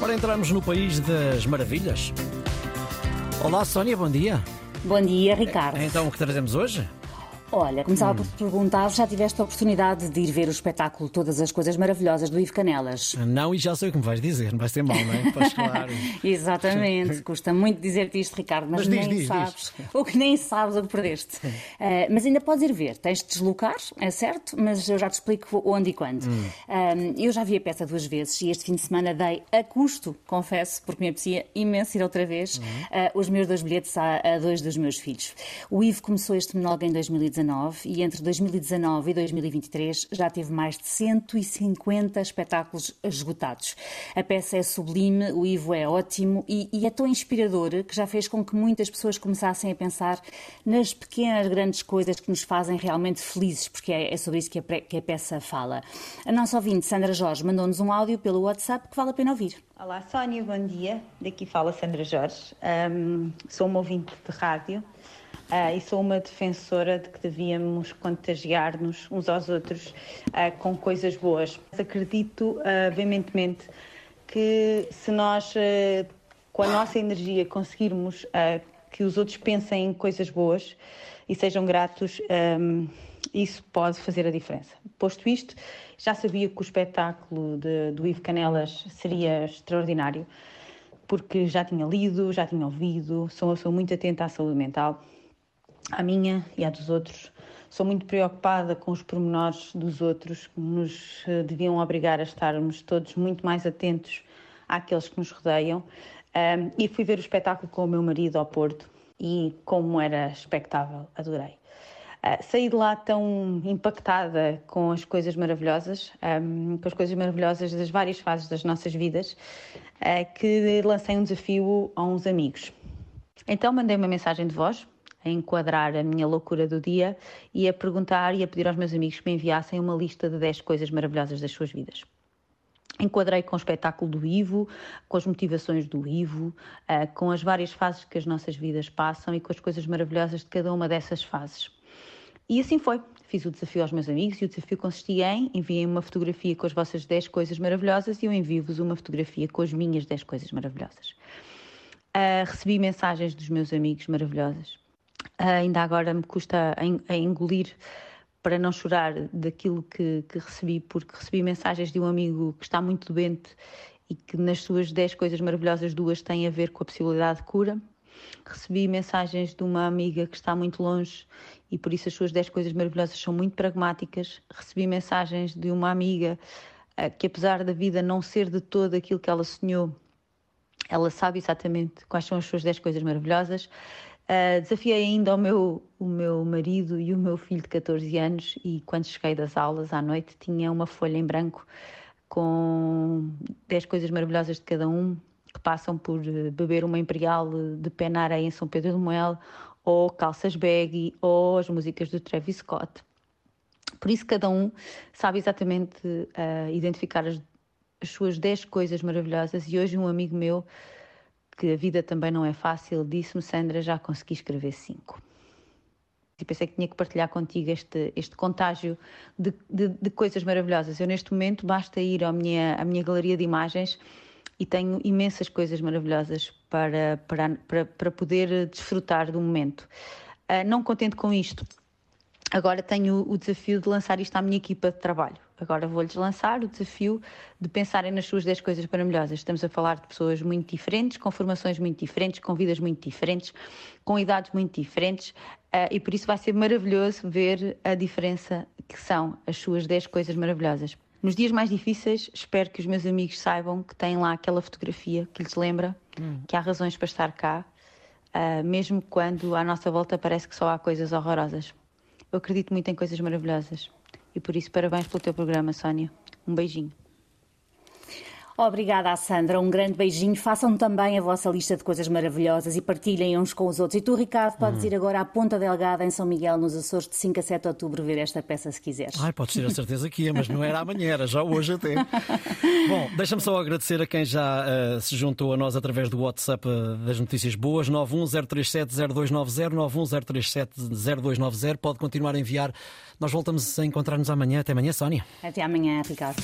Para entrarmos no país das maravilhas. Olá, Sónia, bom dia. Bom dia, Ricardo. Então, o que trazemos hoje? Olha, começava por te perguntar, já tiveste a oportunidade de ir ver o espetáculo Todas as Coisas Maravilhosas do Ivo Canelas? Não, e já sei o que me vais dizer, não vai ser mal, não é? Pois claro. Exatamente, custa muito dizer-te isto, Ricardo, mas, Mas diz, nem diz, sabes, o que nem sabes o que perdeste. Ah, mas ainda podes ir ver, tens de deslocar, é certo, mas eu já te explico onde e quando. Ah, eu já vi a peça duas vezes e este fim de semana dei a custo, confesso, porque me apetecia imenso ir outra vez, ah, os meus dois bilhetes a, a dois dos meus filhos. O Ivo começou este monólogo em 2019 e entre 2019 e 2023 já teve mais de 150 espetáculos esgotados. A peça é sublime, o Ivo é ótimo e, e é tão inspirador que já fez com que muitas pessoas começassem a pensar nas pequenas, grandes coisas que nos fazem realmente felizes, porque é, é sobre isso que a, que a peça fala. A nossa ouvinte, Sandra Jorge, mandou-nos um áudio pelo WhatsApp que vale a pena ouvir. Olá, Sónia, bom dia. Daqui fala Sandra Jorge. Ahm, sou uma ouvinte de rádio ah, e sou uma defensora de que devíamos contagiar-nos uns aos outros ah, com coisas boas. Acredito ah, veementemente que se nós, com a nossa energia, conseguirmos que os outros pensem em coisas boas e sejam gratos, ahm, isso pode fazer a diferença. Posto isto, já sabia que o espetáculo de- do Ivo Canelas seria extraordinário, porque já tinha lido, já tinha ouvido, sou muito atenta à saúde mental, à minha e à dos outros. Sou muito preocupada com os pormenores dos outros, que nos eh, deviam obrigar a estarmos todos muito mais atentos àqueles que nos rodeiam. Ahm, e fui ver o espetáculo com o meu marido ao Porto e, como era expectável, adorei. Ah, saí de lá tão impactada com as coisas maravilhosas, ahm, com as coisas maravilhosas das várias fases das nossas vidas, ah, que lancei um desafio a uns amigos. Então mandei uma mensagem de voz a enquadrar a minha loucura do dia e a perguntar e a pedir aos meus amigos que me enviassem uma lista de 10 coisas maravilhosas das suas vidas. Enquadrei com o espetáculo do Ivo, com as motivações do Ivo, ah, com as várias fases que as nossas vidas passam e com as coisas maravilhosas de cada uma dessas fases. E assim foi. Fiz o desafio aos meus amigos e o desafio consistia em enviem uma fotografia com as vossas 10 coisas maravilhosas e eu envio-vos uma fotografia com as minhas 10 coisas maravilhosas. Ah, recebi mensagens dos meus amigos maravilhosas. Ainda agora me custa a en- a engolir para não chorar daquilo que, que recebi, porque recebi mensagens de um amigo que está muito doente e que nas suas 10 coisas maravilhosas, duas têm a ver com a possibilidade de cura. Recebi mensagens de uma amiga que está muito longe e por isso as suas 10 coisas maravilhosas são muito pragmáticas. Recebi mensagens de uma amiga ah, que, apesar da vida não ser de todo aquilo que ela sonhou, ela sabe exatamente quais são as suas 10 coisas maravilhosas. Uh, desafiei ainda o meu, o meu marido e o meu filho de 14 anos e quando cheguei das aulas à noite tinha uma folha em branco com 10 coisas maravilhosas de cada um que passam por eh, beber uma imperial eh, de pé na areia em São Pedro do Moel ou calças baggy ou as músicas do Travis Scott. Por isso cada um sabe exatamente uh, identificar as, as suas 10 coisas maravilhosas e hoje um amigo meu que a vida também não é fácil, disse-me, Sandra, já consegui escrever cinco. E pensei que tinha que partilhar contigo este, este contágio de, de, de coisas maravilhosas. Eu, neste momento, basta ir à minha, à minha galeria de imagens e tenho imensas coisas maravilhosas para, para, para, para poder desfrutar do momento. Uh, não contente com isto, agora tenho o desafio de lançar isto à minha equipa de trabalho. Agora vou-lhes lançar o desafio de pensarem nas suas 10 coisas maravilhosas. Estamos a falar de pessoas muito diferentes, com formações muito diferentes, com vidas muito diferentes, com idades muito diferentes, uh, e por isso vai ser maravilhoso ver a diferença que são as suas 10 coisas maravilhosas. Nos dias mais difíceis, espero que os meus amigos saibam que têm lá aquela fotografia que lhes lembra hum. que há razões para estar cá, uh, mesmo quando à nossa volta parece que só há coisas horrorosas. Eu acredito muito em coisas maravilhosas. E por isso, parabéns pelo teu programa, Sónia. Um beijinho. Obrigada, Sandra. Um grande beijinho. Façam também a vossa lista de coisas maravilhosas e partilhem uns com os outros. E tu, Ricardo, podes ir agora à Ponta Delgada, em São Miguel, nos Açores, de 5 a 7 de outubro, ver esta peça se quiseres. Ai, podes ter a certeza que ia, mas não era amanhã, era já hoje até. Bom, deixa-me só agradecer a quem já uh, se juntou a nós através do WhatsApp uh, das notícias boas, 910370290, 910370290. Pode continuar a enviar. Nós voltamos a encontrar-nos amanhã. Até amanhã, Sónia. Até amanhã, Ricardo.